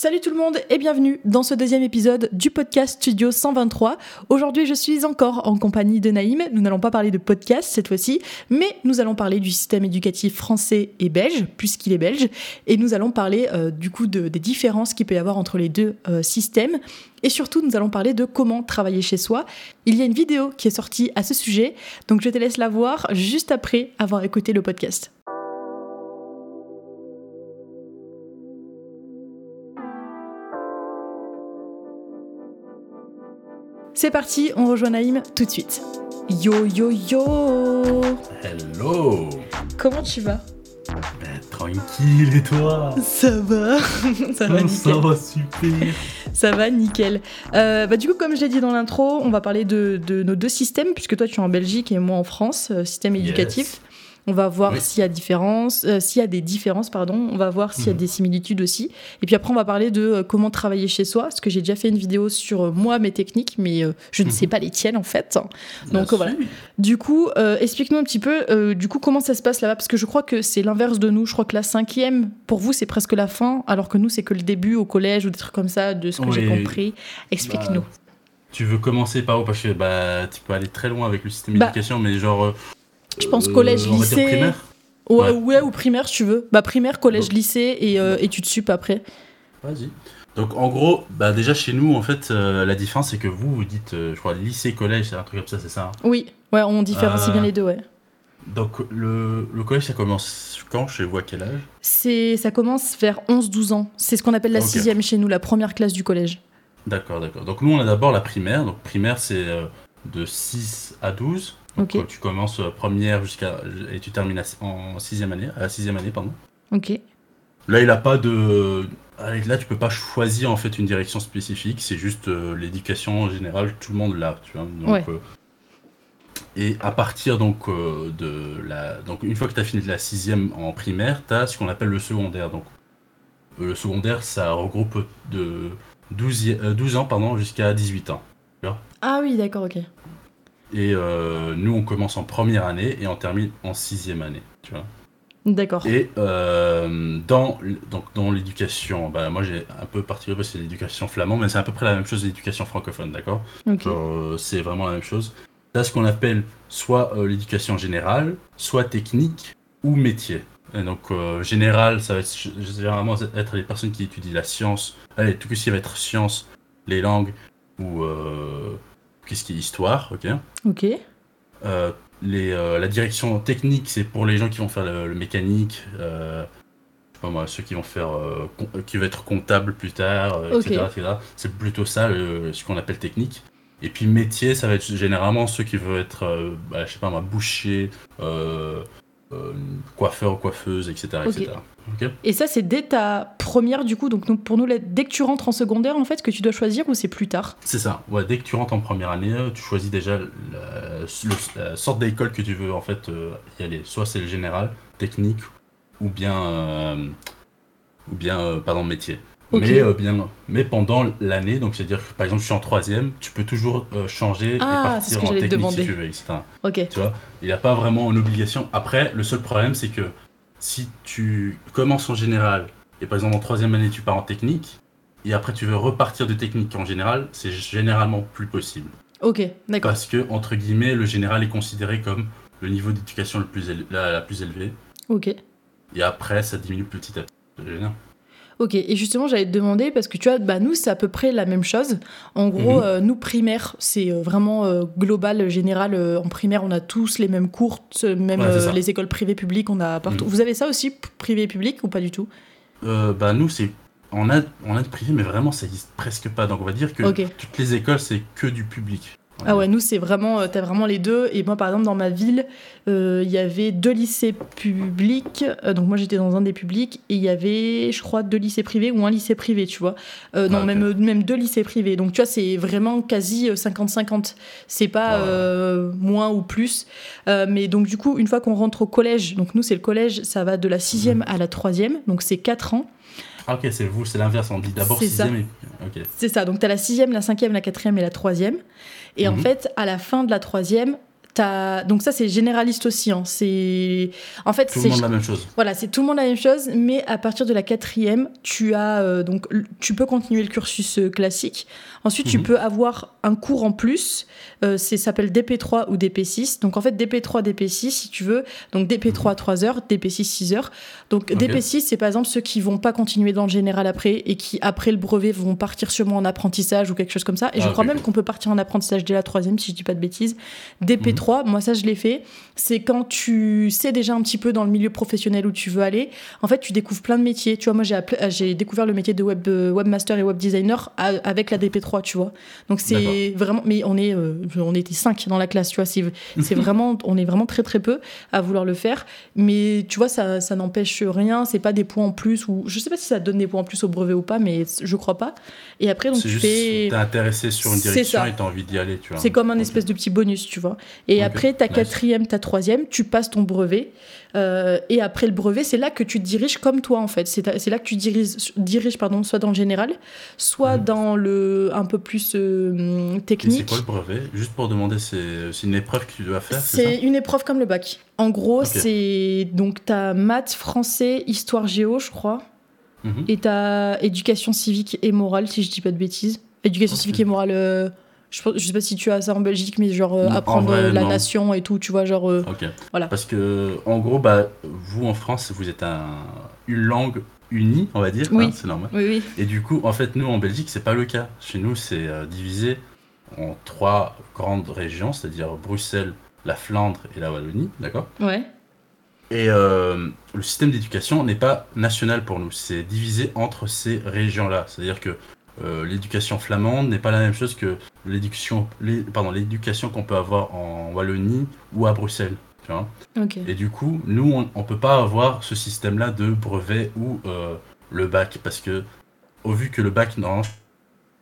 Salut tout le monde et bienvenue dans ce deuxième épisode du podcast Studio 123. Aujourd'hui, je suis encore en compagnie de Naïm. Nous n'allons pas parler de podcast cette fois-ci, mais nous allons parler du système éducatif français et belge, puisqu'il est belge, et nous allons parler euh, du coup de, des différences qu'il peut y avoir entre les deux euh, systèmes. Et surtout, nous allons parler de comment travailler chez soi. Il y a une vidéo qui est sortie à ce sujet, donc je te laisse la voir juste après avoir écouté le podcast. C'est parti, on rejoint Naïm tout de suite. Yo yo yo Hello Comment tu vas? Ben tranquille et toi? Ça va Ça va nickel. Ça va super Ça va nickel. Euh, bah, du coup, comme je l'ai dit dans l'intro, on va parler de, de nos deux systèmes, puisque toi tu es en Belgique et moi en France, euh, système Yes. éducatif. On va voir Oui. s'il y a différence, euh, s'il y a des différences, pardon. On va voir s'il y a Mhm. des similitudes aussi. Et puis après, on va parler de euh, comment travailler chez soi, parce que j'ai déjà fait une vidéo sur euh, moi mes techniques, mais euh, je ne Mhm. sais pas les tiennes en fait. Donc, voilà. Du coup, euh, explique-nous un petit peu, du coup, comment ça se passe là-bas, parce que je crois que c'est l'inverse de nous. Je crois que la cinquième, pour vous, c'est presque la fin, alors que nous, c'est que le début au collège ou des trucs comme ça, de ce que j'ai compris. Explique-nous. Bah, Tu veux commencer par où? Parce que bah, tu peux aller très loin avec le système Bah, d'éducation, mais genre... euh, je pense euh, collège, dire lycée. primaire ouais, ouais. ouais, ou primaire, si tu veux. Bah, primaire, collège, Donc- lycée et euh, études sup après. Vas-y. Donc en gros, bah déjà chez nous, en fait, euh, la différence c'est que vous, vous dites, euh, je crois, lycée, collège, c'est un truc comme ça, c'est ça hein? Oui, ouais, on différencie Euh, bien les deux, ouais. Donc le, le collège, ça commence quand? Chez vous, à quel âge? C'est, ça commence vers 11-12 ans. C'est ce qu'on appelle la Ok. sixième chez nous, la première classe du collège. D'accord, d'accord. Donc nous, on a d'abord la primaire. Donc primaire, c'est euh, de 6 à 12. Donc, euh, tu commences euh, première jusqu'à... Et tu termines en sixième année, à la sixième année, pardon. Ok. Là, il a pas de. Là, tu peux pas choisir en fait une direction spécifique. C'est juste euh, l'éducation en général. Tout le monde l'a, tu vois. Donc, Ouais. euh, et à partir donc euh, de la. Donc une fois que tu as fini de la sixième en primaire, tu as ce qu'on appelle le secondaire. Donc le secondaire, ça regroupe de 12, y- euh, 12 ans pardon jusqu'à 18 ans. Ah oui, d'accord, ok. Et euh, nous, on commence en première année et on termine en sixième année. Tu vois. D'accord. Et euh, dans, donc dans l'éducation, bah, moi j'ai un peu particulier parce que c'est l'éducation flamande, mais c'est à peu près la même chose l'éducation francophone, d'accord? Ok. Genre, euh, C'est vraiment la même chose. T'as ce qu'on appelle soit l'éducation générale, soit technique ou métier. Et donc général, ça va être généralement être les personnes qui étudient la science, allez, tout ce qui va être science, les langues ou qu'est-ce qui est histoire, ok Ok. euh, les, euh, la direction technique, c'est pour les gens qui vont faire le, le mécanique, euh, moi, ceux qui vont faire, euh, qui vont être comptables plus tard, etc.. C'est plutôt ça, ce qu'on appelle technique. Et puis métier, ça va être généralement ceux qui veulent être, bah, je sais pas moi, boucher, coiffeur, coiffeuse, etc., etc. Et ça, c'est dès ta première, du coup, donc pour nous, dès que tu rentres en secondaire, en fait, que tu dois choisir ou c'est plus tard? C'est ça. Ouais, dès que tu rentres en première année, euh, tu choisis déjà la, sorte d'école que tu veux en fait euh, y aller. Soit c'est le général, technique, ou bien, euh, ou bien, euh, pardon, métier. Mais euh, bien, mais pendant l'année, donc c'est-à-dire que par exemple, je suis en troisième, tu peux toujours euh, changer Ah, et partir en technique si demander. tu veux, etc. Ok. Tu vois, il n'y a pas vraiment une obligation. Après, le seul problème, c'est que si tu commences en général et par exemple en troisième année, tu pars en technique, et après tu veux repartir de technique en général, c'est généralement plus possible. Ok, d'accord. Parce que, entre guillemets, le général est considéré comme le niveau d'éducation le plus la, la plus élevée. Ok. Et après, ça diminue petit à petit. Ok, et justement, j'allais te demander, parce que tu vois, bah, nous, c'est à peu près la même chose. En gros, Mhm. euh, nous, primaire, c'est euh, vraiment euh, global, général. euh, en primaire, on a tous les mêmes cours, même Ouais, les écoles privées publiques, on a partout. Mhm. Vous avez ça aussi, privé et public, ou pas du tout? Euh, bah, nous, c'est. On a, on a de privé, mais vraiment, ça existe presque pas. Donc, on va dire que toutes les écoles, c'est que du public. Ah ouais, nous, c'est vraiment, euh, t'as vraiment les deux. Et moi, par exemple, dans ma ville, euh, il y avait deux lycées publics. Euh, donc, moi, j'étais dans un des publics. Et il y avait, je crois, deux lycées privés ou un lycée privé, tu vois. Euh, non, Ah, même, même deux lycées privés. Donc, tu vois, c'est vraiment quasi euh, 50-50. C'est pas moins ou plus. Mais donc, du coup, une fois qu'on rentre au collège, donc nous, c'est le collège, ça va de la sixième Mhm. à la troisième. Donc, c'est quatre ans. Ah, ok, c'est vous, c'est l'inverse. On dit d'abord sixième et. C'est ça, donc tu as la sixième, la cinquième, la quatrième et la troisième. Et en Mhm. fait, à la fin de la troisième, Donc ça c'est généraliste aussi. hein. C'est en fait Tout le monde la même chose. voilà c'est tout le monde la même chose, mais à partir de la quatrième tu as euh, donc tu peux continuer le cursus euh, classique. Ensuite tu Mhm. peux avoir un cours en plus. Euh, c'est s'appelle DP3 ou DP6. Donc en fait DP3 DP6 si tu veux. Donc DP3 3 heures, DP6 6 heures. Donc Ok. DP6 c'est par exemple ceux qui vont pas continuer dans le général après et qui après le brevet vont partir sûrement en apprentissage ou quelque chose comme ça. Et je Ah, crois ok, même qu'on peut partir en apprentissage dès la troisième si je dis pas de bêtises. DP3, moi ça je l'ai fait. C'est quand tu sais déjà un petit peu dans le milieu professionnel où tu veux aller. En fait, tu découvres plein de métiers. Tu vois, moi j'ai euh, découvert le métier de web euh, webmaster et web designer à- avec la DP3, tu vois. Donc c'est vraiment, mais on est, euh, on était cinq dans la classe, tu vois. C'est vraiment, on est vraiment très très peu à vouloir le faire. Mais tu vois, ça, ça n'empêche rien. C'est pas des points en plus ou je sais pas si ça donne des points en plus au brevet ou pas, mais je crois pas. Et après, donc tu juste, fais. t'es intéressé sur une direction et t'as envie d'y aller, tu vois. C'est comme un espèce de petit bonus, tu vois. Et après, ta nice. quatrième, ta troisième, tu passes ton brevet. Euh, et après le brevet, c'est là que tu te diriges comme toi, en fait. C'est là que tu diriges, diriges pardon, soit dans le général, soit Mhm. dans le un peu plus euh, Et c'est technique. quoi le brevet? Juste pour demander, c'est une épreuve que tu dois faire, c'est une épreuve comme le bac. En gros, c'est donc ta maths, français, histoire géo, je crois, Mhm. et ta éducation civique et morale, si je dis pas de bêtises. Éducation civique et morale. euh, je, je sais pas si tu as ça en Belgique, mais genre euh, En apprendre vrai, euh, la non. nation et tout, tu vois, genre. euh, Ok. Voilà. Parce que, en gros, bah, vous en France, vous êtes un, une langue unie, on va dire. Oui. hein, c'est normal. Oui, oui. Et du coup, en fait, nous en Belgique, c'est pas le cas. Chez nous, c'est euh, divisé en trois grandes régions, c'est-à-dire Bruxelles, la Flandre et la Wallonie, d'accord? Ouais. Et le système d'éducation n'est pas national pour nous, c'est divisé entre ces régions-là. C'est-à-dire que euh, l'éducation flamande n'est pas la même chose que l'éducation, les- pardon, l'éducation qu'on peut avoir en Wallonie ou à Bruxelles. Tu vois et du coup, nous, on, on peut pas avoir ce système-là de brevet ou euh, le bac, parce que au vu que le bac, non, je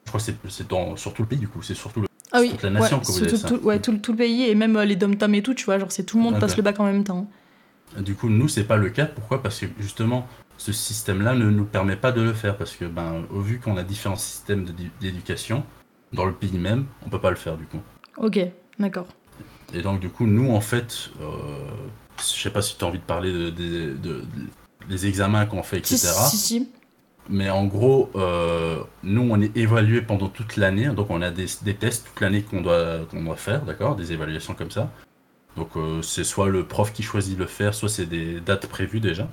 crois que c'est- dans sur tout le pays, du coup, c'est surtout le. Ah oui. toute la nation ouais, que vous tout, ça. tout- ouais, tout, le- tout le pays et même euh, les dom-tom et tout, tu vois, genre c'est tout le monde passe le bac en même temps. Du coup, nous, c'est pas le cas. Pourquoi? Parce que justement, ce système-là ne nous permet pas de le faire, parce que ben, au vu qu'on a différents systèmes d'éducation dans le pays même, on peut pas le faire du coup. Ok, d'accord. Et donc, du coup, nous, en fait, euh, je sais pas si tu as envie de parler de, de- de- de- des examens qu'on fait, Si, etc. si, si. Mais en gros, euh, nous, on est évalué pendant toute l'année. Donc, on a des, des tests toute l'année qu'on doit, qu'on doit faire, d'accord Des évaluations comme ça. Donc, euh, c'est soit le prof qui choisit de le faire, soit c'est des dates prévues déjà.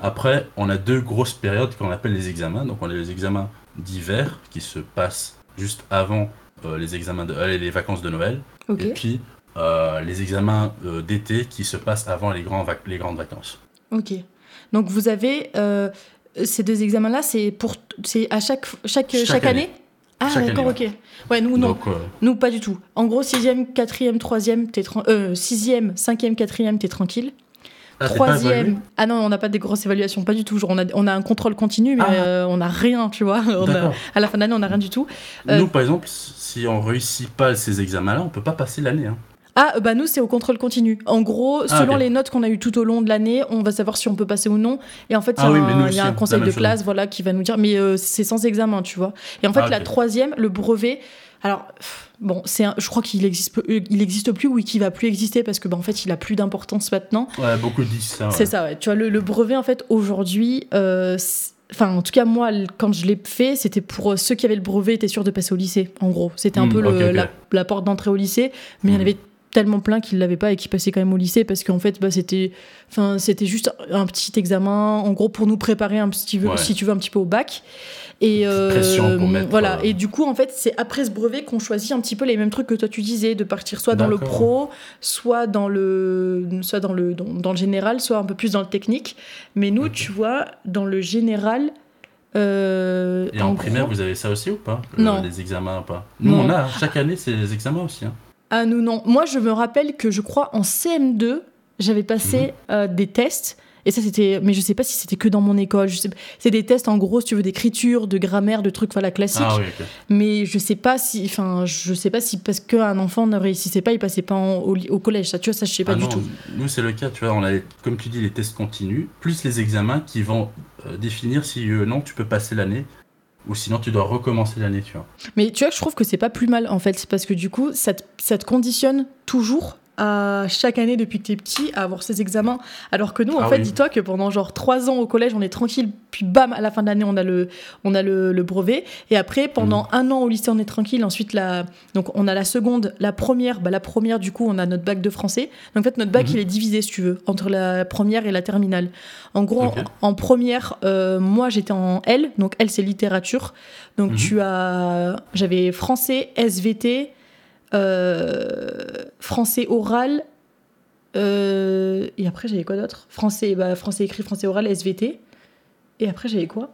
Après, on a deux grosses périodes qu'on appelle les examens. Donc, on a les examens d'hiver qui se passent juste avant euh, les examens de euh, les vacances de Noël. Et puis, euh, les examens euh, d'été qui se passent avant les, grands vac- les grandes vacances. Ok. Donc vous avez ces deux examens-là, c'est pour, à chaque chaque chaque, Chaque année. année? Ah d'accord, ok. Ouais, nous non, Donc, euh, nous pas du tout. En gros, sixième, quatrième, troisième, t'es tran- euh, sixième, cinquième, quatrième, t'es tranquille. Ah, Troisième. Ah non, on n'a pas des grosses évaluations, pas du tout. Genre, on a, on a un contrôle continu, mais Ah. euh, on n'a rien, tu vois. On a- D'accord. à la fin de l'année, on n'a rien du tout. Euh, Nous, par exemple, si on réussit pas ces examens-là, on peut pas passer l'année. hein. Ah, euh, bah nous, c'est au contrôle continu. En gros, Ah, selon les notes qu'on a eues tout au long de l'année, on va savoir si on peut passer ou non. Et en fait, il y a Ah un, y a un la conseil de classe voilà, qui va nous dire, mais euh, c'est sans examen, tu vois. Et en fait, Ah, la troisième, le brevet, alors, bon, c'est un- je crois qu'il existe, euh, il existe plus ou qu'il va plus exister parce que, bah, en fait, il a plus d'importance maintenant. Ouais, beaucoup disent ça. ouais. C'est ça, ouais. Tu vois, le, le brevet, en fait, aujourd'hui, euh, Enfin, en tout cas, moi, quand je l'ai fait, c'était pour euh, ceux qui avaient le brevet, étaient sûrs de passer au lycée. En gros, c'était un Hmm, peu le- la porte d'entrée au lycée. Mais il y en Hmm. avait tellement plein qui ne l'avaient pas et qui passaient quand même au lycée parce qu'en fait, bah, c'était, enfin, c'était juste un petit examen, en gros, pour nous préparer un petit, peu- Ouais. si tu veux, un petit peu au bac. Et pour mettre, voilà. euh, Et du coup, en fait, c'est après ce brevet qu'on choisit un petit peu les mêmes trucs que toi tu disais, de partir soit dans le pro, soit dans le, soit dans le, dans, dans le général, soit un peu plus dans le technique. Mais nous, tu vois, dans le général. euh, Et en, primaire, vous avez ça aussi ou pas? Non. Les examens ou pas? Nous, Non. on a, chaque année, c'est les examens aussi. hein. Ah nous non. Moi je me rappelle que je crois en CM2 j'avais passé Mhm. euh, des tests et ça c'était mais je sais pas si c'était que dans mon école. Je sais c'est des tests en gros si tu veux d'écriture, de grammaire, de trucs voilà classiques. Ah oui. Mais je sais pas si enfin je sais pas si parce qu'un enfant ne réussissait pas il passait pas en- au, collège ça tu vois ça je sais pas Ah du non, tout. Nous, c'est le cas, tu vois, on a, comme tu dis, les tests continus, plus les examens qui vont euh, définir si euh, non, tu peux passer l'année, ou sinon tu dois recommencer l'année, tu vois. Mais tu vois je trouve que c'est pas plus mal en fait parce que du coup ça te, ça te conditionne toujours à chaque année depuis que t'es petit à avoir ces examens. Alors que nous, en Ah fait, oui. dis-toi que pendant genre trois ans au collège, on est tranquille, puis bam, à la fin de l'année, on a le, on a le, le brevet. Et après, pendant Mhm. un an au lycée, on est tranquille. Ensuite, la, donc on a la seconde, la première, bah, la première, du coup, on a notre bac de français. Donc en fait, notre bac, Mhm. il est divisé, si tu veux, entre la première et la terminale. En gros, en, en première, euh, moi, j'étais en L. Donc L, c'est littérature. Donc Mhm. tu as, j'avais français, SVT, français oral. euh, et après, j'avais quoi d'autre? Français, bah, français écrit, français oral, SVT. Et après, j'avais quoi?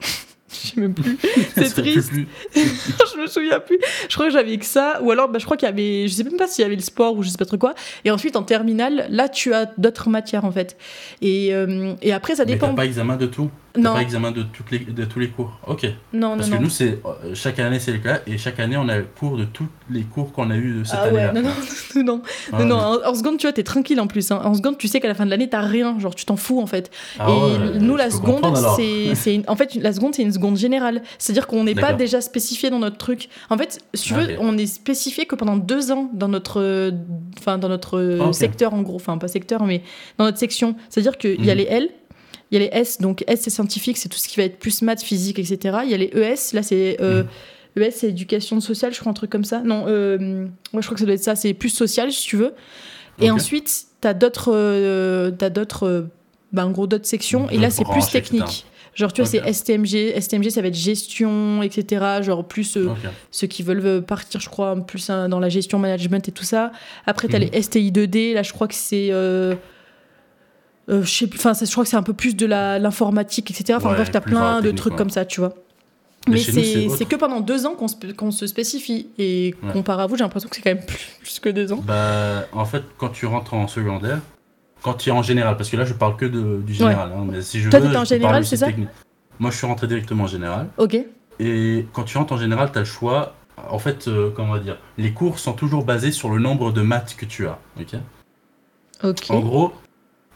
Je sais même plus. C'est triste. plus- je me souviens plus. Je crois que j'avais que ça. Ou alors, bah, je crois qu'il y avait. Je sais même pas s'il y avait le sport ou je sais pas trop quoi. Et ensuite, en terminale, là, tu as d'autres matières, en fait. Et, euh, et après, ça dépend. pas examen de tout? Non, pas examen de, toutes les, de tous les cours Ok. non, Parce non, que non. nous, c'est euh, chaque année, c'est le cas. Et chaque année, on a le cours de tous les cours qu'on a eu cette Ah ouais, année-là. non, non, non, Ah, non, non, en, en seconde, tu vois, t'es tranquille en plus. hein. En seconde, tu sais qu'à la fin de l'année, t'as rien. Genre, tu t'en fous en fait. Ah et ouais, nous, la seconde, c'est, en fait, la seconde, c'est une seconde générale. C'est-à-dire qu'on n'est pas déjà spécifié dans notre truc. En fait, si tu Ah, veux, on est spécifié que pendant deux ans dans notre, enfin, dans notre secteur en gros, enfin pas secteur, mais dans notre section. C'est-à-dire qu'il y a Mhm. les L. Il y a les S, donc S c'est scientifique, c'est tout ce qui va être plus maths, physique, etc. Il y a les ES, là c'est euh, Mhm. ES, c'est éducation sociale, je crois, un truc comme ça. Non, euh, ouais, je crois que ça doit être ça, c'est plus social si tu veux. Et ensuite, tu as d'autres, euh, t'as d'autres, euh, bah, en gros, d'autres sections. Et là, c'est plus technique. Genre, tu vois, c'est STMG. STMG, ça va être gestion, etc. Genre, plus euh, ceux qui veulent euh, partir, je crois, plus hein, dans la gestion, management et tout ça. Après, tu as Mhm. les STI2D. Là, je crois que c'est. euh, euh, je sais plus, enfin, je crois que c'est un peu plus de l'informatique, etc. Enfin, Ouais, bref, t'as plein de trucs ouais. comme ça, tu vois. Mais c'est que pendant deux ans qu'on se, spécifie. Et Ouais. comparé à vous, j'ai l'impression que c'est quand même plus, plus que deux ans. Bah, en fait, quand tu rentres en secondaire, quand tu es en général, parce que là, je parle que de, du général. hein, mais si je Toi, t'étais en général, c'est ça technique. Moi, je suis rentré directement en général. Ok. Et quand tu rentres en général, tu as le choix. En fait, euh, comment on va dire Les cours sont toujours basés sur le nombre de maths que tu as. ok? Ok. En gros,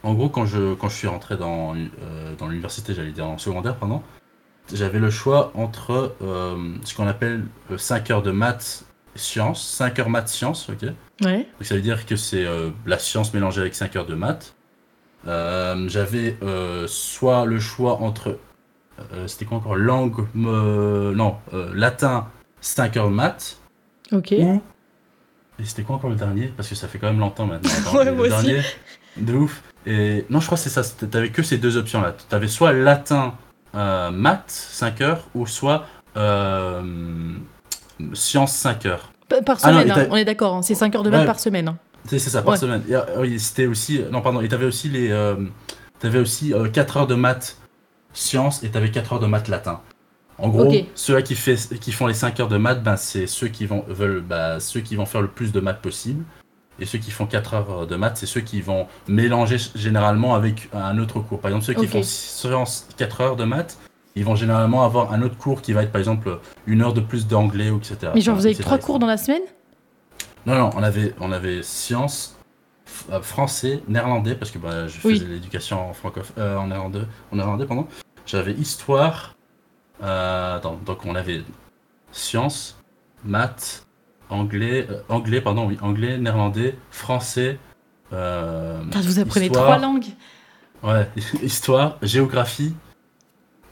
en gros, quand je, quand je suis rentré dans, euh, dans l'université, j'allais dire en secondaire, pardon, j'avais le choix entre euh, ce qu'on appelle 5 heures de maths sciences, 5 heures maths sciences, ok? Ouais. Donc ça veut dire que c'est euh, la science mélangée avec 5 heures de maths. Euh, j'avais euh, soit le choix entre, euh, c'était quoi encore, langue, euh, non, euh, latin, 5 heures de maths, Ok. ou, et c'était quoi encore le dernier? Parce que ça fait quand même longtemps maintenant. Ouais, le moi aussi. dernier, de ouf. Et non, je crois que c'est ça, t'avais que ces deux options-là. T'avais soit latin, euh, maths, 5 heures, ou soit euh, sciences, 5 heures. Pa- Par Ah non, semaine, hein, on est d'accord, hein, c'est 5 heures de maths Ouais. par semaine. hein. C'est ça, par Ouais. semaine. Et, euh, oui, c'était aussi. Non, pardon. Et t'avais aussi les. Euh, t'avais aussi 4 heures de maths sciences et t'avais 4 heures de maths latin. En gros, ceux-là qui, fait, qui font les 5 heures de maths, ben, c'est ceux qui vont veulent, bah, ceux qui vont faire le plus de maths possible. Et ceux qui font 4 heures de maths, c'est ceux qui vont mélanger généralement avec un autre cours. Par exemple, ceux qui font sciences 4 heures de maths, ils vont généralement avoir un autre cours qui va être par exemple une heure de plus d'anglais etc. Mais genre, vous avez etc., trois etc. cours dans la semaine? Non, non, on avait, on avait sciences, euh, français, néerlandais, parce que bah, je faisais Oui. l'éducation en, francophone, euh, en, néerlandais, en néerlandais. Pardon. J'avais histoire. euh, attends, donc on avait sciences, maths, anglais, euh, anglais, pardon, oui, anglais, néerlandais, français. euh, Putain, Vous apprenez histoire, trois langues Ouais, histoire, géographie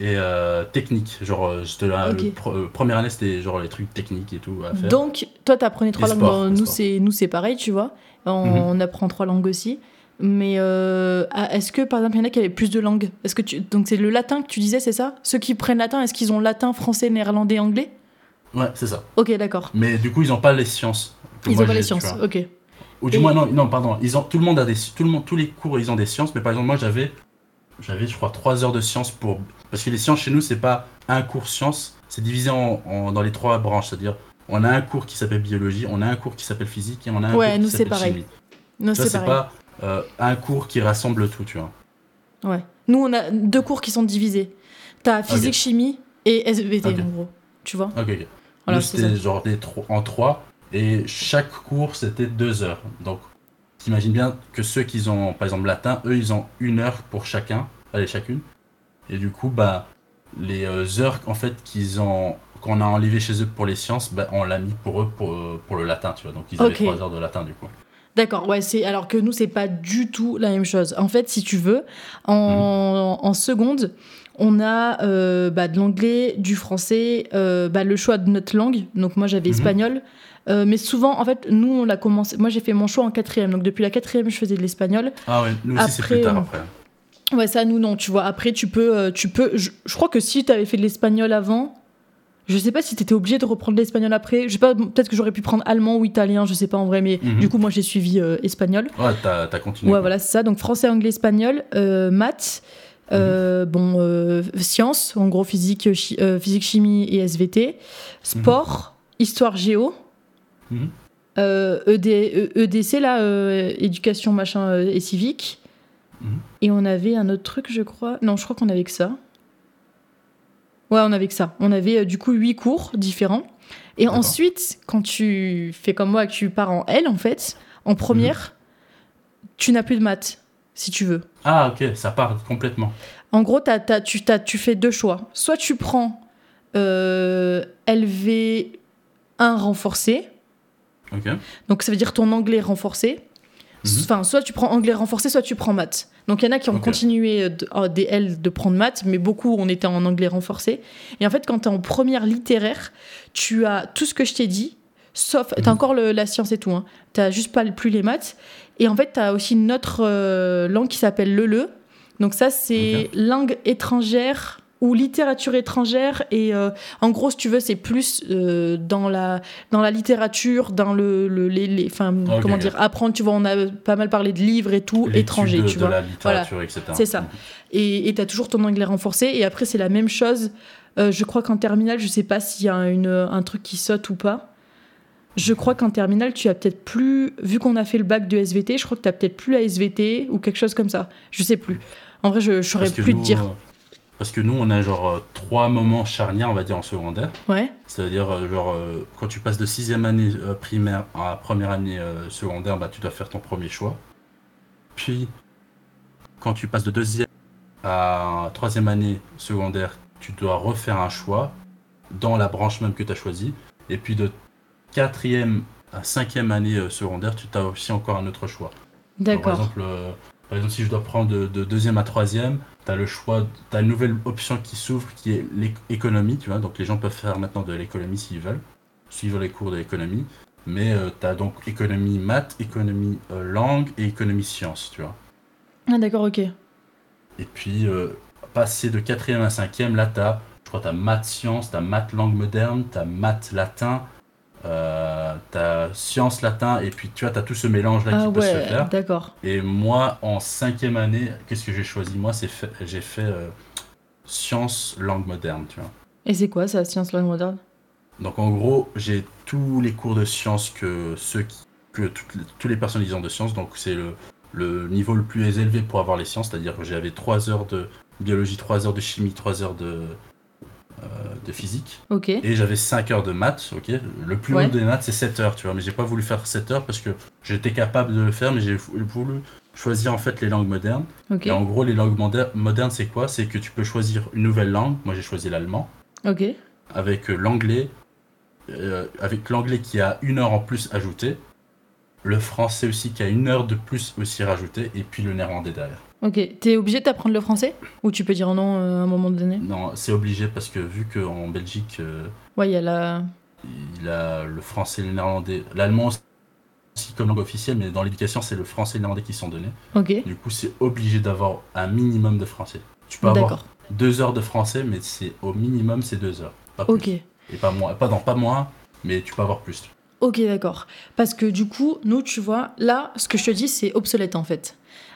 et euh, technique. Genre, euh, j'étais là, Ok. le pre- euh, première année, c'était genre les trucs techniques et tout à faire. Donc, toi, t'apprenais trois Et langues. sport, nous, c'est nous, c'est pareil, tu vois. On, Mhm. on apprend trois langues aussi. Mais ah, est-ce que, par exemple, il y en a qui avaient plus de langues? Est-ce que tu... Donc, c'est le latin que tu disais, c'est ça? Ceux qui prennent latin, est-ce qu'ils ont latin, français, néerlandais, anglais? Ouais, c'est ça. Ok, d'accord. Mais du coup, ils n'ont pas les sciences. Ils moi ont pas les sciences. Ok. Ou du Et- moins, non, non, pardon. Ils ont, tout le monde a des, tout le monde, tous les cours, ils ont des sciences. Mais par exemple, moi, j'avais, j'avais, je crois, trois heures de sciences pour, parce que les sciences chez nous, c'est pas un cours sciences, c'est divisé en, en- dans les trois branches. C'est-à-dire, on a un cours qui s'appelle biologie, on a un cours qui s'appelle physique et on a un Ouais, cours nous, qui s'appelle chimie. Vois, c'est pareil. pas euh, un cours qui rassemble tout, tu vois. Ouais. Nous, on a deux cours qui sont divisés. T'as physique, chimie et SVT, Ok. en gros. Tu vois? Ok, ok. Voilà, Nous, c'est c'était genre des tro- en trois et chaque cours c'était deux heures. Donc, t'imagines bien que ceux qui ont, par exemple, latin, eux, ils ont une heure pour chacun, allez, chacune. Et du coup, bah, les euh, heures en fait qu'ils ont, qu'on a enlevées chez eux pour les sciences, bah, on l'a mis pour eux pour, euh, pour le latin, tu vois. Donc, ils avaient trois heures de latin du coup. D'accord, ouais, c'est alors que nous c'est pas du tout la même chose. En fait, si tu veux, en, en seconde, on a euh, bah, de l'anglais, du français, euh, bah, le choix de notre langue. Donc moi j'avais Mhm. espagnol, Euh, mais souvent en fait nous on l'a commencé. Moi j'ai fait mon choix en quatrième, donc depuis la quatrième je faisais de l'espagnol. Ah ouais, nous aussi c'est plus tard après. Ouais, ça nous non, tu vois. Après tu peux, tu peux. Je, je crois que si tu avais fait de l'espagnol avant. Je sais pas si t'étais obligé de reprendre l'espagnol après. Je sais pas, peut-être que j'aurais pu prendre allemand ou italien, je sais pas en vrai, mais Mhm. du coup moi j'ai suivi euh, espagnol. Ouais, t'as t'as continué. Ouais, quoi. voilà, c'est ça. Donc français, anglais, espagnol, euh, maths, euh, Mhm. bon, euh, sciences, en gros physique, chi- euh, physique, chimie et SVT, sport, histoire, géo, Mhm. euh, ED, euh, EDC, là, éducation, machin et civique. Mhm. Et on avait un autre truc, je crois. Non, je crois qu'on avait que ça. Ouais, on avait que ça. On avait du coup huit cours différents. Et ensuite, quand tu fais comme moi, que tu pars en L, en fait, en première, tu n'as plus de maths, si tu veux. Ah ok, ça part complètement. En gros, t'as- t'as- tu, tu fais deux choix. Soit tu prends euh, LV1 renforcé, Ok. donc ça veut dire ton anglais renforcé. Mhm. Enfin, soit tu prends anglais renforcé, soit tu prends maths. Donc il y en a qui ont continué de, en DL de prendre maths, mais beaucoup on était en anglais renforcé. Et en fait, quand tu es en première littéraire, tu as tout ce que je t'ai dit, sauf. Tu Mhm. as encore le- la science et tout. Hein. Tu juste pas plus les maths. Et en fait, tu as aussi une autre euh, langue qui s'appelle le le. Donc ça, c'est langue étrangère ou littérature étrangère. Et euh, en gros, si tu veux, c'est plus euh, dans, la, dans la littérature, dans le, le- les, les- enfin, comment dire, apprendre. Tu vois, on a pas mal parlé de livres et tout, étrangers, tu de vois. la littérature, etc. C'est ça. Et tu as toujours ton anglais renforcé. Et après, c'est la même chose. Je crois qu'en terminale, je sais pas s'il y a une, un truc qui saute ou pas. Je crois qu'en terminale, tu as peut-être plus, vu qu'on a fait le bac de SVT, je crois que tu as peut-être plus la SVT ou quelque chose comme ça. Je sais plus. En vrai, je ne saurais plus nous, te dire. euh, Parce que nous, on a genre euh, trois moments charnières, on va dire, en secondaire. Ouais. C'est-à-dire, euh, genre, quand tu passes de sixième année primaire à première année secondaire, bah, tu dois faire ton premier choix. Puis, quand tu passes de deuxième à troisième année secondaire, tu dois refaire un choix dans la branche même que tu as choisie. Et puis, de quatrième à cinquième année euh, secondaire, tu as aussi encore un autre choix. Donc, Par D'accord. exemple, euh, par exemple, si je dois prendre de, de deuxième à troisième, tu as le choix, tu as une nouvelle option qui s'ouvre qui est l'économie, tu vois. Donc les gens peuvent faire maintenant de l'économie s'ils veulent, suivre les cours de l'économie. Mais tu as donc économie maths, économie euh, langue et économie sciences, tu vois. Ah, d'accord, ok. Et puis, euh, passer de quatrième à cinquième, là, tu as, je crois, tu as maths sciences, tu as maths langue moderne, tu as maths latin, euh, tu as sciences latin, et puis tu vois, tu as tout ce mélange-là Ah qui peut se faire. d'accord. Et moi, en cinquième année, qu'est-ce que j'ai choisi? Moi, c'est fait- j'ai fait euh, sciences langue moderne, tu vois. Et c'est quoi ça, science langue moderne? Donc en gros, j'ai tous les cours de sciences que ceux qui, que toutes tous les personnes lisant de sciences. Donc c'est le, le niveau le plus élevé pour avoir les sciences, c'est-à-dire que j'avais 3 heures de biologie, 3 heures de chimie, 3 heures de, de physique. Et j'avais 5 heures de maths, ok Le plus Ouais. haut des maths, c'est 7 heures, tu vois. Mais j'ai pas voulu faire 7 heures parce que j'étais capable de le faire, mais j'ai voulu choisir en fait les langues modernes. Et en gros, les langues moder- modernes, c'est quoi? C'est que tu peux choisir une nouvelle langue. Moi, j'ai choisi l'allemand. Ok. Avec euh, l'anglais, euh, avec l'anglais qui a une heure en plus ajoutée. Le français aussi qui a une heure de plus aussi rajoutée. Et puis le néerlandais derrière. Ok. T'es obligé d'apprendre le français? Ou tu peux dire non euh, à un moment donné? Non, c'est obligé parce que vu qu'en Belgique, euh, Ouais, il y a la. il a le français le néerlandais. L'allemand aussi comme langue officielle, mais dans l'éducation, c'est le français et le néerlandais qui sont donnés. Ok. Du coup, c'est obligé d'avoir un minimum de français. Tu peux avoir deux heures de français, mais c'est au minimum c'est deux heures. Pas plus. Ok. Et pas moins, pas, non, pas moins, mais tu peux avoir plus. Ok, d'accord. Parce que du coup, nous, tu vois, là, ce que je te dis, c'est obsolète en fait.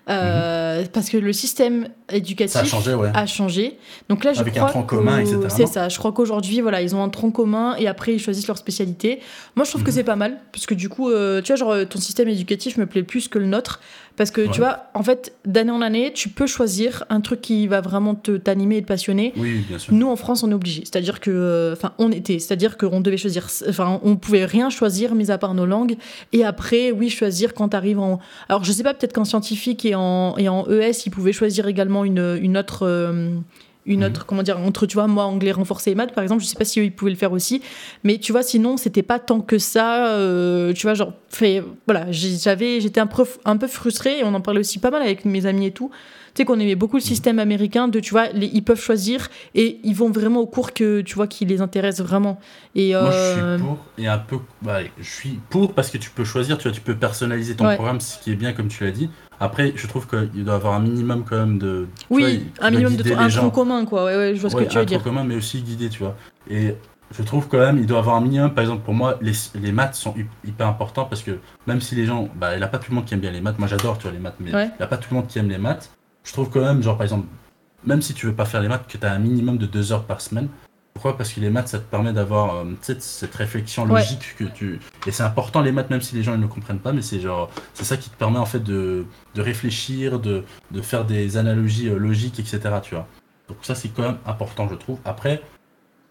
Euh, Parce que le système éducatif a changé, ouais. a changé. Donc là, je Avec un crois tronc qu'au- commun, etc., C'est ça. Je crois qu'aujourd'hui, voilà, ils ont un tronc commun et après ils choisissent leur spécialité. Moi, je trouve que Mhm. c'est pas mal parce que du coup, euh, tu vois, genre ton système éducatif me plaît plus que le nôtre parce que Ouais. tu vois, en fait, d'année en année, tu peux choisir un truc qui va vraiment te t'animer et te passionner. Oui, bien sûr. Nous, en France, on est obligé. C'est-à-dire que, euh, enfin, on était. C'est-à-dire qu'on devait choisir. Enfin, on pouvait rien choisir, mis à part nos langues. Et après, oui, choisir quand t'arrives en. Alors, je sais pas, peut-être qu'en scientifique et en, et en ES, ils pouvaient choisir également une, une autre. euh, une Mhm. autre, comment dire, entre, tu vois, moi, anglais renforcé et maths, par exemple, je sais pas si eux, ils pouvaient le faire aussi, mais tu vois, sinon, c'était pas tant que ça, euh, tu vois, genre, fait, voilà, j'avais, j'étais un peu, un peu frustrée, et on en parlait aussi pas mal avec mes amis et tout, tu sais qu'on aimait beaucoup le système américain de, tu vois, les- ils peuvent choisir, et ils vont vraiment au cours que, tu vois, qui les intéresse vraiment. Et, Moi, je euh, suis pour et un peu. bah, je suis pour parce que tu peux choisir, tu vois, tu peux personnaliser ton Ouais. programme, ce qui est bien, comme tu l'as dit. Après, je trouve qu'il doit y avoir un minimum quand même de. vois, oui, un minimum de un tronc commun, quoi, ouais, ouais, je vois ce Ouais, que tu veux un dire. tronc commun, mais aussi guidé, tu vois. Et je trouve quand même, il doit y avoir un minimum. Par exemple, pour moi, les, les maths sont hy- hyper importants parce que même si les gens. Bah, il n'y a pas tout le monde qui aime bien les maths. Moi, j'adore, tu vois, les maths, mais il n'y a pas tout le monde qui aime les maths. Je trouve quand même, genre, par exemple, même si tu veux pas faire les maths, que tu as un minimum de deux heures par semaine. Pourquoi? Parce que les maths, ça te permet d'avoir euh, cette réflexion Ouais. logique que tu. Et c'est important les maths, même si les gens ne comprennent pas, mais c'est genre c'est ça qui te permet en fait de, de réfléchir, de, de faire des analogies euh, logiques, etc. Tu vois. Donc ça c'est quand même important, je trouve. Après,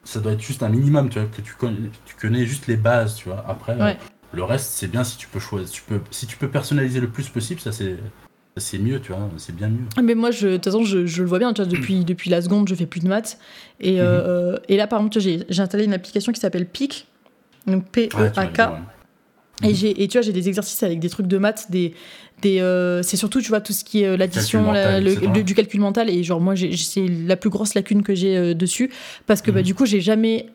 ça doit être juste un minimum, tu vois, que tu connais, tu connais juste les bases, tu vois. Après, euh, le reste c'est bien si tu peux choisir, tu peux, si tu peux personnaliser le plus possible, ça c'est c'est mieux, tu vois, c'est bien mieux. Mais moi, je- de toute façon, je, je le vois bien. Tu vois, depuis, depuis la seconde, je fais plus de maths. Et, euh, et là, par exemple, j'ai installé une application qui s'appelle PIC. Donc P-E-A-K. ouais. Et, Mhm. j'ai- et tu vois, j'ai des exercices avec des trucs de maths, des, des, euh, c'est surtout, tu vois, tout ce qui est euh, l'addition, la- du calcul mental. Et genre, moi, c'est la plus grosse lacune que j'ai euh, dessus. Parce que bah, Mhm. du coup, j'ai jamais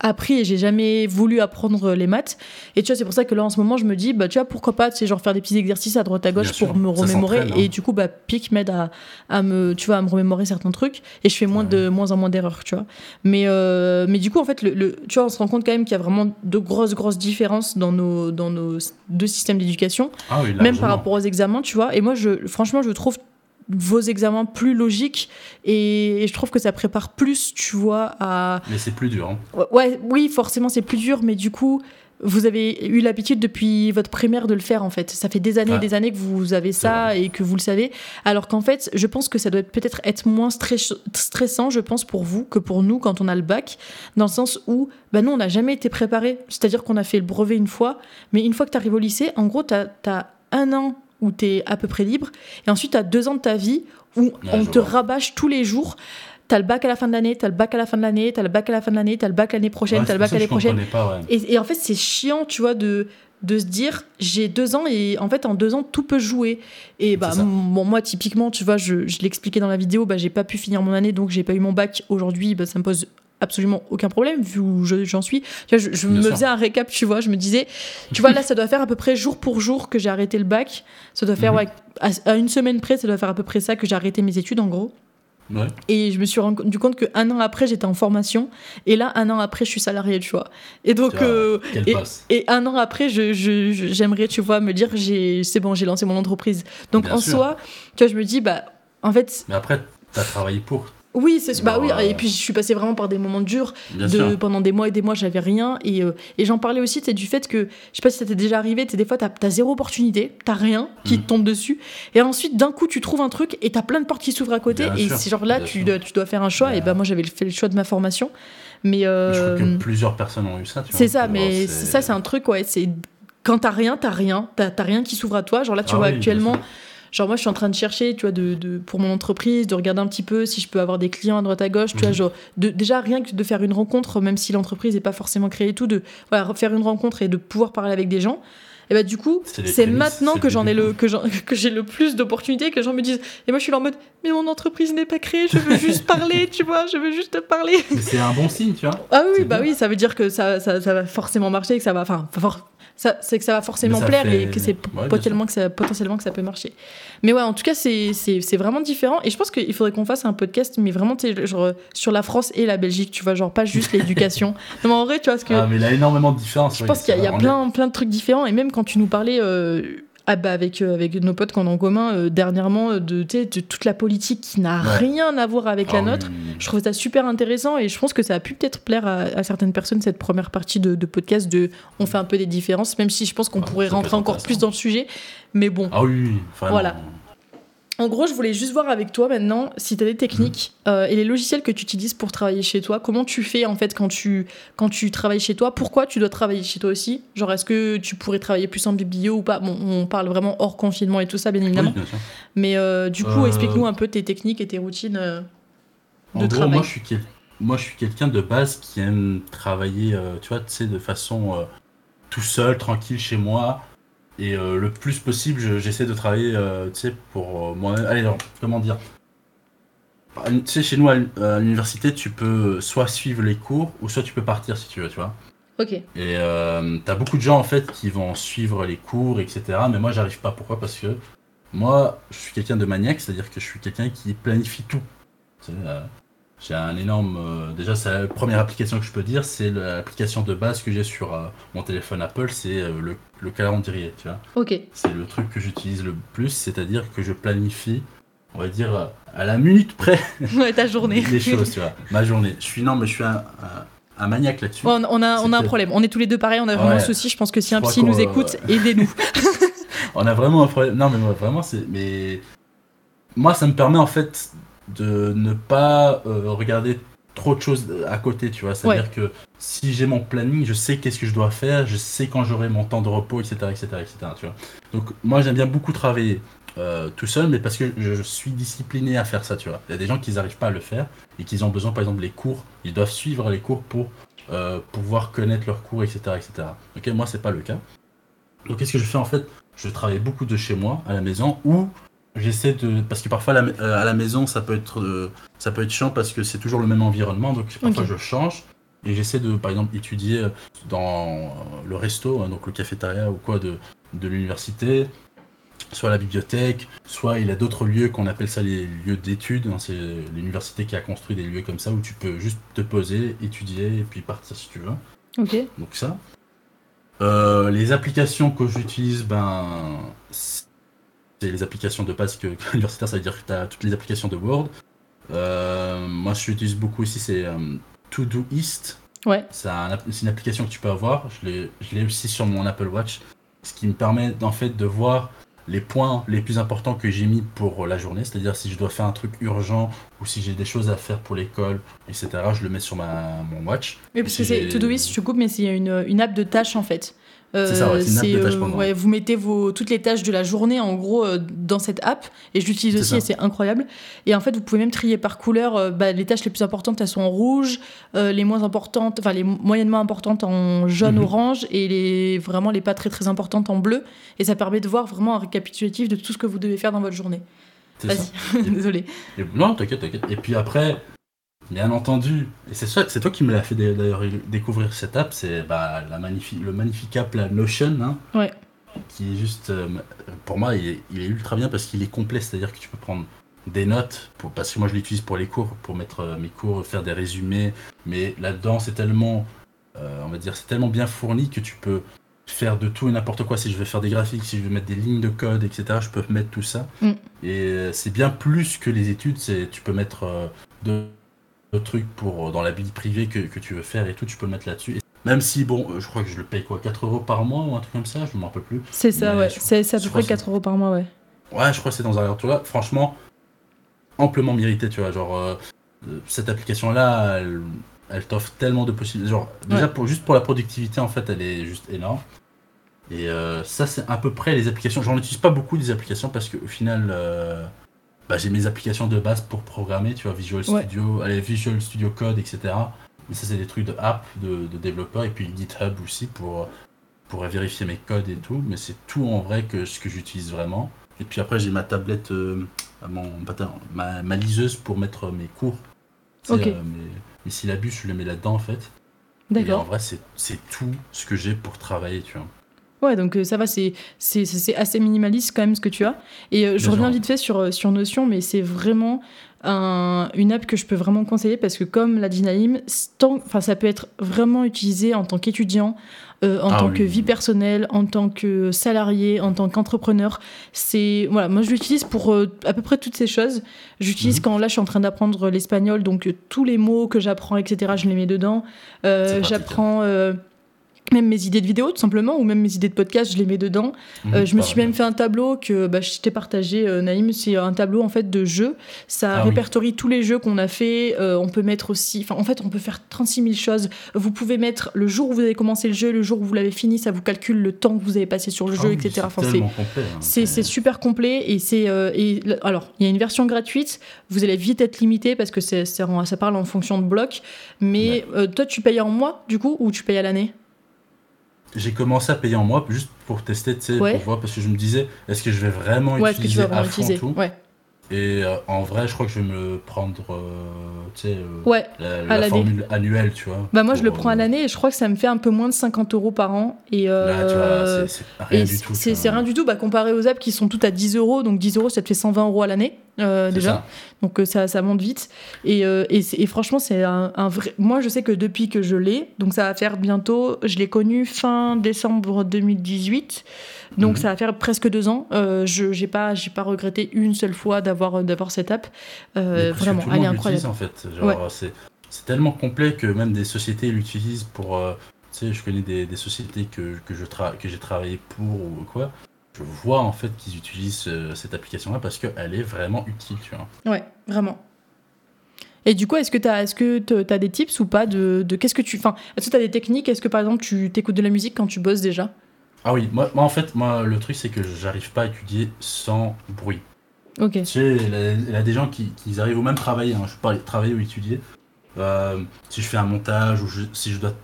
appris et j'ai jamais voulu apprendre les maths. Et tu vois, c'est pour ça que là, en ce moment, je me dis, bah, tu vois, pourquoi pas, tu sais, genre faire des petits exercices à droite à gauche Bien pour sûr, me remémorer. hein. Et du coup, bah, PIC m'aide à, à me, tu vois, à me remémorer certains trucs. Et je fais moins, de, moins en moins d'erreurs, tu vois. Mais, euh, mais du coup, en fait, le, le- tu vois, on se rend compte quand même qu'il y a vraiment de grosses, grosses différences dans nos, dans nos deux systèmes d'éducation, Ah oui, même par rapport aux examens, tu vois. Et moi, je, franchement, je trouve vos examens plus logiques et, et je trouve que ça prépare plus, tu vois, à. Mais c'est plus dur. hein. Ouais, oui, forcément, c'est plus dur, mais du coup. Vous avez eu l'habitude depuis votre primaire de le faire en fait. Ça fait des années et Ouais. des années que vous avez ça et que vous le savez. Alors qu'en fait, je pense que ça doit peut-être être moins stress- stressant, je pense, pour vous que pour nous quand on a le bac, dans le sens où bah, nous, on n'a jamais été préparés. C'est-à-dire qu'on a fait le brevet une fois, mais une fois que tu arrives au lycée, en gros, tu as, un an où tu es à peu près libre, et ensuite tu as deux ans de ta vie où on te vois. rabâche tous les jours. T'as le bac à la fin de l'année, t'as le bac à la fin de l'année, t'as le bac à la fin de l'année, t'as le bac l'année prochaine, Ouais, t'as le bac l'année prochaine. comprenais pas, ouais. Et, et en fait, c'est chiant, tu vois, de, de se dire, j'ai deux ans et en fait, en deux ans, tout peut jouer. Et bah, bon, moi, typiquement, tu vois, je, je l'expliquais dans la vidéo, bah, j'ai pas pu finir mon année, donc j'ai pas eu mon bac. Aujourd'hui, bah, ça me pose absolument aucun problème vu où je- j'en suis. Tu vois, je, me faisais un récap, tu vois, je me disais, tu vois, là, ça doit faire à peu près jour pour jour que j'ai arrêté le bac. Ça doit faire, Mhm. ouais, à, à une semaine près, ça doit faire à peu près ça que j'ai arrêté mes études, en gros. Ouais. Et je me suis rendu compte qu'un an après, j'étais en formation. Et là, un an après, je suis salariée, tu vois. Et donc, euh, et, un an après, je, je- je- j'aimerais, tu vois, me dire, c'est bon, j'ai lancé mon entreprise. Donc, Bien en sûr. soi, tu vois, je me dis, bah, en fait, Mais après, t'as travaillé pour. Oui, c'est, bah oui. Bon, euh, Et puis, je suis passée vraiment par des moments durs. De, pendant des mois et des mois, j'avais rien. Et, euh, et j'en parlais aussi, c'est du fait que, je sais pas si ça t'est déjà arrivé, des fois, t'as, t'as zéro opportunité, t'as rien qui Mhm. te tombe dessus. Et ensuite, d'un coup, tu trouves un truc et t'as plein de portes qui s'ouvrent à côté. Bien et c'est genre là, tu dois, tu dois faire un choix. Et Bah. bah, moi, j'avais fait le choix de ma formation. Mais. Je euh, crois que plusieurs personnes ont eu ça. c'est ça, Genre, mais ça, c'est un truc, ouais. C'est quand t'as rien, t'as rien. T'as rien qui s'ouvre à toi. Genre là, tu Ah vois, oui, actuellement. Genre moi, je suis en train de chercher, tu vois, de, de- pour mon entreprise, de regarder un petit peu si je peux avoir des clients à droite à gauche. Tu vois, Mhm. genre, de, déjà rien que de faire une rencontre, même si l'entreprise n'est pas forcément créée et tout, de voilà, faire une rencontre et de pouvoir parler avec des gens. Et bah, du coup, C'est maintenant que j'en ai le que j'ai le plus d'opportunités, que les gens me disent. Et moi, je suis là en mode, mais mon entreprise n'est pas créée, je veux juste parler, tu vois, je veux juste te parler. C'est un bon signe, tu vois. Ah oui, bah bien. oui, ça veut dire que ça, ça, ça va forcément marcher, que ça va, enfin, for- c'est que ça va forcément ça plaire fait- et que c'est Ouais, potentiellement que, ça, potentiellement que ça peut marcher. Mais ouais, en tout cas, c'est, c'est, c'est vraiment différent. Et je pense qu'il faudrait qu'on fasse un podcast, mais vraiment, genre, sur la France et la Belgique, tu vois, genre pas juste l'éducation. non, mais en vrai, tu vois, parce que Ah, mais il y a énormément de différences. je oui, pense qu'il y a, y a plein, plein de trucs différents. Et même quand tu nous parlais. euh, ah bah avec, euh, avec nos potes qu'on a en commun euh, dernièrement euh, de, de toute la politique qui n'a Ouais. rien à voir avec la Ah nôtre oui, je trouve ça super intéressant et je pense que ça a pu peut-être plaire à, à certaines personnes cette première partie de, de podcast de on fait un peu des différences même si je pense qu'on Ah, pourrait rentrer encore plus dans le sujet mais bon Ah oui. Voilà. En gros je voulais juste voir avec toi maintenant si tu as des techniques euh, et les logiciels que tu utilises pour travailler chez toi comment tu fais en fait quand tu quand tu travailles chez toi? Pourquoi tu dois travailler chez toi aussi? Genre est-ce que tu pourrais travailler plus en biblio ou pas? Bon on parle vraiment hors confinement et tout ça bien évidemment Oui, bien sûr. mais euh, du coup Euh, explique-nous un peu tes techniques et tes routines euh. En gros, moi je suis moi je suis quelqu'un de base qui aime travailler, tu vois, tu sais, de façon tout seul, tranquille chez moi. Et le plus possible, j'essaie de travailler, tu sais, pour moi-même. Allez, comment dire? Tu sais, chez nous à l'université, tu peux soit suivre les cours ou soit tu peux partir si tu veux, tu vois. Ok. Et euh, t'as beaucoup de gens en fait qui vont suivre les cours, etc. Mais moi, j'arrive pas. Pourquoi? Parce que moi, je suis quelqu'un de maniaque, c'est-à-dire que je suis quelqu'un qui planifie tout. Euh, j'ai un énorme. Euh, déjà, c'est la première application que je peux dire, c'est l'application de base que j'ai sur euh, mon téléphone Apple, c'est le, le, calendrier, tu vois. Ok. C'est le truc que j'utilise le plus, c'est-à-dire que je planifie on va dire, à la minute près. Ouais, ta journée. les choses, tu vois. Ma journée. Je suis, non, mais je suis un, un, maniaque là-dessus. on, a, on a un problème. On est tous les deux pareils, on a vraiment un souci. Je pense que si un psy nous écoute, aidez-nous. on a vraiment un problème. Non, mais moi, vraiment, c'est. Mais. Moi, ça me permet, en fait, de ne pas euh, regarder trop de choses à côté, tu vois. C'est-à-dire que si j'ai mon planning, je sais qu'est-ce que je dois faire, je sais quand j'aurai mon temps de repos, etc., etc., etc., tu vois. Donc, moi, j'aime bien beaucoup travailler. Euh, tout seul, mais parce que je, suis discipliné à faire ça, tu vois. Il y a des gens qui n'arrivent pas à le faire et qui ont besoin, par exemple, les cours, ils doivent suivre les cours pour euh, pouvoir connaître leurs cours, etc., etc. Ok, moi, c'est pas le cas. Donc, qu'est-ce que je fais en fait? Je travaille beaucoup de chez moi, à la maison, ou j'essaie de parce que parfois euh, à la maison ça peut être ça peut être chiant parce que c'est toujours le même environnement donc parfois je change et j'essaie de par exemple étudier dans le resto hein, donc le cafétéria ou quoi de de l'université soit la bibliothèque, soit il a d'autres lieux qu'on appelle ça les lieux d'études. Hein, c'est l'université qui a construit des lieux comme ça où tu peux juste te poser, étudier et puis partir si tu veux. Ok. Donc ça. Euh, les applications que j'utilise, ben, c'est les applications de base que, l'universitaire, ça veut dire que tu as toutes les applications de Word. Euh, moi, je j'utilise beaucoup ici, c'est euh, Todoist. Ouais. C'est une application que tu peux avoir. Je l'ai aussi sur mon Apple Watch, ce qui me permet en fait de voir les points les plus importants que j'ai mis pour la journée, c'est-à-dire si je dois faire un truc urgent ou si j'ai des choses à faire pour l'école, etc., je le mets sur ma, mon watch. Oui, parce que c'est Todoist, je coupe, mais c'est une, une app de tâches en fait c'est ça, euh, vous mettez vos, toutes les tâches de la journée en gros euh, dans cette app et je l'utilise aussi et c'est incroyable. Et en fait, vous pouvez même trier par couleur euh, bah, les tâches les plus importantes, elles sont en rouge, les moins importantes, enfin les moyennement importantes en jaune, mhm. orange et les vraiment les pas très très importantes en bleu. Et ça permet de voir vraiment un récapitulatif de tout ce que vous devez faire dans votre journée. Vas-y, désolé. non, t'inquiète, t'inquiète. Et puis après, Bien entendu. Et c'est c'est toi qui me l'as fait d'ailleurs découvrir cette app, c'est bah, la le magnifique app la Notion, hein, ouais. qui est juste, euh, pour moi, il est, ultra bien parce qu'il est complet, c'est-à-dire que tu peux prendre des notes, pour, parce que moi je l'utilise pour les cours, pour mettre euh, mes cours, faire des résumés, mais là-dedans c'est tellement, euh, on va dire, c'est tellement bien fourni que tu peux faire de tout et n'importe quoi. Si je veux faire des graphiques, si je veux mettre des lignes de code, etc., je peux mettre tout ça. Mm. Et c'est bien plus que les études, c'est tu peux mettre de de trucs pour, euh, dans la vie privée que, que, tu veux faire et tout, tu peux le mettre là-dessus. Même si, bon, euh, je crois que je le paye quoi, 4 euros par mois ou un truc comme ça, je ne m'en rappelle plus. C'est ça, ouais, c'est à peu près 4 euros par mois, ouais. Ouais, je crois que c'est dans un retour là. Franchement, amplement mérité, tu vois. Genre, euh, cette application-là, elle, elle t'offre tellement de possibilités. Genre, déjà, pour, juste pour la productivité, en fait, elle est juste énorme. Et ça, c'est à peu près les applications. J'en utilise pas beaucoup des applications parce qu'au final, bah, j'ai mes applications de base pour programmer, tu vois, Visual Studio, allez, Visual Studio Code, etc. Mais ça, c'est des trucs de app, de, de développeurs, et puis GitHub aussi pour, pour vérifier mes codes et tout. Mais c'est tout en vrai que ce que j'utilise vraiment. Et puis après, j'ai ma tablette, euh, mon, ma, ma, liseuse pour mettre mes cours. Okay. Euh, mes, mes, syllabus, je les mets là-dedans en fait. D'accord. en vrai, c'est tout ce que j'ai pour travailler, tu vois. Ouais, donc euh, ça va, c'est assez minimaliste quand même ce que tu as. Et euh, je reviens vite fait sur, euh, sur Notion, mais c'est vraiment un, une app que je peux vraiment conseiller parce que comme l'a Naïm, ça peut être vraiment utilisé en tant qu'étudiant, en ah tant que vie personnelle, en tant que salarié, en tant qu'entrepreneur. C'est voilà, moi je l'utilise pour à peu près toutes ces choses. J'utilise mhm. quand là je suis en train d'apprendre l'espagnol, donc tous les mots que j'apprends, etc. Je les mets dedans. j'apprends même mes idées de vidéo tout simplement ou même mes idées de podcast je les mets dedans. Mhm, Euh, je me pareil. suis même fait un tableau que bah, je t'ai partagé euh, Naïm. C'est un tableau en fait de jeux. Ça Ah oui. répertorie tous les jeux qu'on a fait Euh, on peut mettre aussi enfin en fait on peut faire 36 000 choses. Vous pouvez mettre le jour où vous avez commencé le jeu le jour où vous l'avez fini ça vous calcule le temps que vous avez passé sur le Ah jeu etc c'est enfin hein. c'est super complet et c'est et alors il y a une version gratuite. Vous allez vite être limité parce que en- ça parle en fonction de blocs mais toi tu payes en mois du coup ou tu payes à l'année? J'ai commencé à payer en mois juste pour tester, tu sais, Ouais. pour voir, parce que je me disais, est-ce que je vais vraiment ouais utiliser vraiment à fond utiliser tout? ouais Et euh, en vrai, je crois que je vais me le prendre, euh, tu sais, euh, la, formule annuelle, tu vois. bah moi je le prends à euh, l'année et je crois que ça me fait un peu moins de 50 euros par an et c'est- rien du tout. c'est rien du tout bah, comparé aux apps qui sont toutes à 10 euros donc 10 euros ça te fait 120 euros à l'année euh, déjà ça. Donc euh, ça, ça monte vite. Et, euh, et, franchement, c'est un, un vrai. Moi, je sais que depuis que je l'ai, donc ça va faire bientôt. Je l'ai connu fin décembre 2018. Donc Mhm. ça va faire presque deux ans. Euh, je j'ai pas, j'ai pas regretté une seule fois d'avoir d'avoir cette app. Vraiment, elle est incroyable. en fait. Genre, c'est, tellement complet que même des sociétés l'utilisent pour. tu sais, je connais des, des sociétés que, que, je tra- que j'ai travaillé pour ou quoi. Je vois en fait qu'ils utilisent euh, cette application-là parce qu'elle est vraiment utile, tu vois. Ouais, vraiment. Et du coup, est-ce que tu as, est-ce que te- as des tips ou pas de, de qu'est-ce que tu. Enfin, est-ce que tu as des techniques? Est-ce que par exemple, tu t'écoutes de la musique quand tu bosses déjà? Ah oui, moi, moi en fait, moi le truc c'est que j'arrive pas à étudier sans bruit. Ok. Tu sais, il y a- des gens qui, qui arrivent ou même travailler, hein, je pas travailler ou étudier. Euh, si je fais un montage ou je- si je dois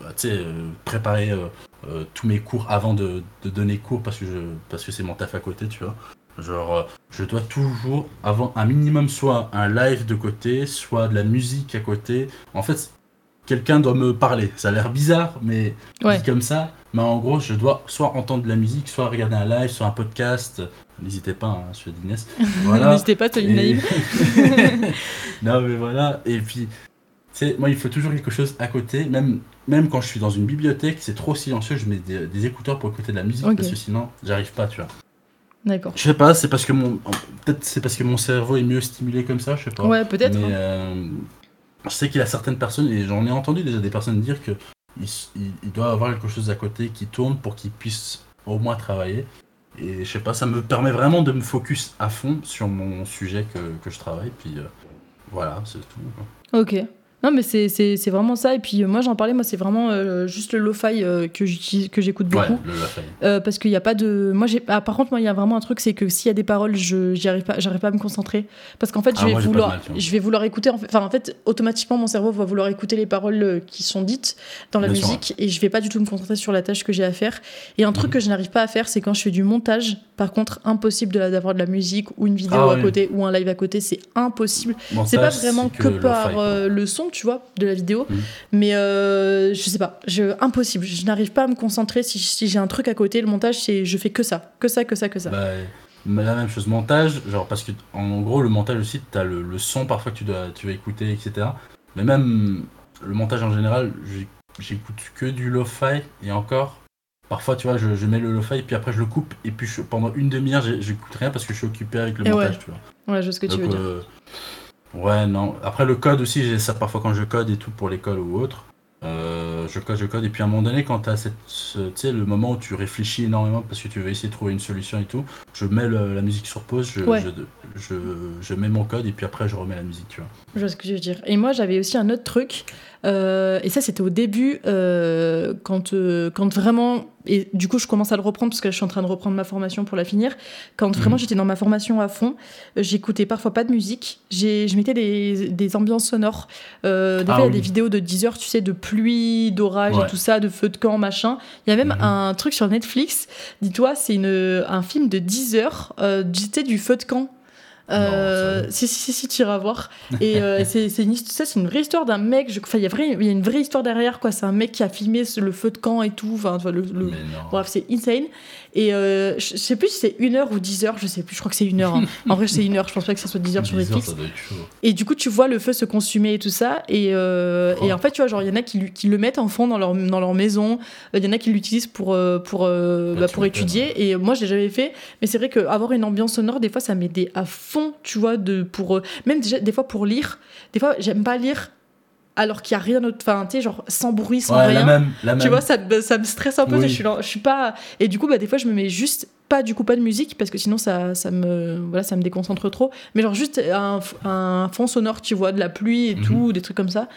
bah, tu sais, euh, préparer euh, euh, tous mes cours avant de, de donner cours parce que, je, parce que c'est mon taf à côté, tu vois. Genre, je dois toujours avoir un minimum, soit un live de côté, soit de la musique à côté. En fait, quelqu'un doit me parler. Ça a l'air bizarre, mais Ouais. dit comme ça. Mais en gros, je dois soit entendre de la musique, soit regarder un live, soit un podcast. N'hésitez pas, hein, d'Inès. Voilà. N'hésitez pas, Tony Et- Naïm. non, mais voilà. Et puis, sais, moi, il faut toujours quelque chose à côté. Même, même quand je suis dans une bibliothèque, c'est trop silencieux, je mets des, des écouteurs pour écouter de la musique parce que sinon, j'arrive pas, tu vois. D'accord. Je sais pas, c'est parce que mon. Peut-être c'est parce que mon cerveau est mieux stimulé comme ça, je sais pas. Ouais, peut-être. Mais hein. euh, je sais qu'il y a certaines personnes, et j'en ai entendu déjà des personnes dire que il, il- il doit avoir quelque chose à côté qui tourne pour qu'ils puissent au moins travailler. Et je sais pas, ça me permet vraiment de me focus à fond sur mon sujet que, que je travaille. Puis euh, voilà, c'est tout. Ok. Non, mais c'est- c'est c'est vraiment ça. Et puis, euh, moi, j'en parlais, moi, c'est vraiment euh, juste le lo-fi euh, que j'utilise- que j'écoute beaucoup. Ouais, le. Euh, parce qu'il n'y a pas de. Moi, j'ai. ah, par contre, moi, il y a vraiment un truc, c'est que s'il y a des paroles, je j'y arrive pas, j'arrive pas à me concentrer. Parce qu'en fait, je Ah, vais moi, pas de vouloir, mal, je vais vouloir écouter. En fait, enfin, en fait, automatiquement, mon cerveau va vouloir écouter les paroles euh, qui sont dites dans la Bien sûr, musique, et je vais pas du tout me concentrer sur la tâche que j'ai à faire. Et un truc Mhm. que je n'arrive pas à faire, c'est quand je fais du montage. Par contre, impossible de d'avoir de la musique ou une vidéo Ah, à oui. côté ou un live à côté, c'est impossible. C'est pas vraiment que, par quoi. euh, le son, tu vois, de la vidéo, Mhm. mais euh, je sais pas, je, impossible. Je n'arrive pas à me concentrer si, si j'ai un truc à côté. Le montage, c'est je fais que ça, que ça, que ça, que ça. Bah, la même chose, montage, genre parce que en gros le montage aussi, t'as le, le son parfois que tu dois tu vas écouter, etc. Mais même le montage en général, j'écoute que du lo-fi et encore. Parfois, tu vois, je, je mets le lo-fi puis après je le coupe et puis je- pendant une demi-heure, j'écoute rien parce que je suis occupé avec le Et montage, ouais. tu vois. ouais, je vois ce que tu veux dire. euh, ouais, non. Après le code aussi, j'ai ça parfois quand je code et tout pour l'école ou autre. Euh, je code, je code, et puis à un moment donné, quand tu as cette, ce- tu sais, le moment où tu réfléchis énormément parce que tu veux essayer de trouver une solution et tout, je mets le- la musique sur pause, je, Ouais. je, je, je mets mon code et puis après je remets la musique, tu vois. Je vois ce que tu veux dire. Et moi, j'avais aussi un autre truc. Euh, et ça, c'était au début, euh, quand, euh, quand vraiment. Et du coup, je commence à le reprendre parce que là, je suis en train de reprendre ma formation pour la finir. Quand vraiment Mhm. j'étais dans ma formation à fond, j'écoutais parfois pas de musique. J'ai- Je mettais des, des ambiances sonores. Des Ah fois, oui. des vidéos de 10 heures, tu sais, de pluie, d'orage Ouais. et tout ça, de feu de camp, machin. Il y a même Mhm. un truc sur Netflix. Dis-toi, c'est une- un film de 10 heures, tu sais, du feu de camp. Euh, si, si, si, si, tu iras voir. Et euh, c'est une, c'est une vraie histoire d'un mec. Enfin, il y, a une vraie histoire derrière, quoi. C'est un mec qui a filmé le feu de camp et tout. Enfin, le, le-. Bref, c'est insane. Et euh, je sais plus si c'est une heure ou 10 heures, je sais plus, je crois que c'est une heure. hein. En vrai, c'est une heure, je pense pas que ça soit 10 heures sur 10 heures, Netflix. chaud. Et du coup, tu vois le feu se consumer et tout ça. Et, euh, Oh. et en fait, tu vois, genre, il y en a qui, le mettent en fond dans leur, dans leur maison. Il y en a qui l'utilisent pour, euh, pour, bah, tu pour étudier. Et moi, je l'ai jamais fait. Mais c'est vrai qu'avoir une ambiance sonore, des fois, ça m'aidait à fond, tu vois, de, pour, euh, même déjà, des fois pour lire. Des fois, j'aime pas lire. alors qu'il y a rien d'autre. Enfin, tu sais, genre sans bruit, sans Ouais, rien. la même, la même. Tu vois, ça, me- ça me stresse un peu. Oui. Je, suis je suis pas. Et du coup, bah, des fois, je me mets juste pas du coup pas de musique parce que sinon ça, ça me voilà ça me déconcentre trop. Mais genre juste un, un fond sonore, tu vois, de la pluie et Mhm. tout, des trucs comme ça.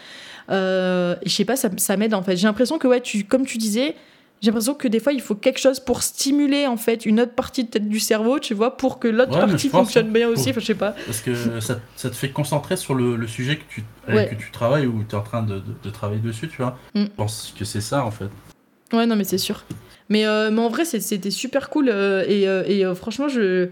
Euh, et je sais pas, ça, ça m'aide en fait. J'ai l'impression que ouais, tu comme tu disais. J'ai l'impression que des fois, il faut quelque chose pour stimuler en fait une autre partie de tête du cerveau, tu vois, pour que l'autre Ouais, partie fonctionne bien hein, aussi. pour- Enfin, je sais pas. Parce que ça, ça te fait concentrer sur le, le sujet que tu, Ouais. que tu travailles ou tu es en train de, de- de travailler dessus, tu vois. Mm. Je pense que c'est ça en fait. Ouais, non, mais c'est sûr. Mais, euh, mais en vrai, c'était super cool. euh, et euh, et, euh, franchement, je,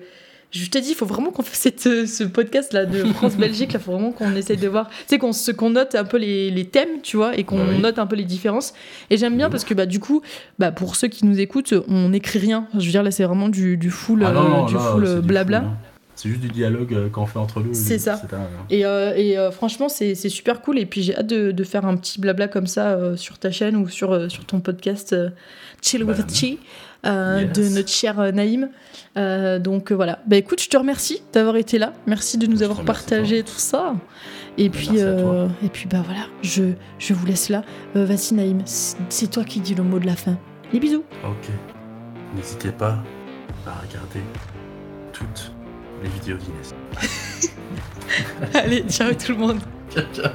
je t'ai dit, il faut vraiment qu'on fasse cette, euh, ce podcast-là de France-Belgique. Il faut vraiment qu'on essaye de voir. Tu sais, qu'on note un peu les, les thèmes, tu vois, et qu'on oui. note un peu les différences. Et j'aime bien parce que, bah, du coup, bah, pour ceux qui nous écoutent, on n'écrit rien. Je veux dire, là, c'est vraiment du, du full, Ah non, euh, non, du là, full c'est euh, du blabla. full, hein. C'est juste du dialogue euh, qu'on fait entre nous. C'est ça. Et, euh, et, euh, franchement, c'est super cool. Et puis, j'ai hâte de, de faire un petit blabla comme ça euh, sur ta chaîne ou sur, sur ton podcast Chill Bah, with Chi yes. de notre cher Naïm. Donc voilà. Bah écoute, je te remercie d'avoir été là. Merci de nous Je avoir partagé tout ça. Et puis, et puis bah voilà, je, je vous laisse là. Vas-y Naïm, c'est toi qui dis le mot de la fin. Les bisous. Ok. N'hésitez pas à regarder toutes les vidéos d'Inès. Allez, ciao tout le monde. Ciao, ciao.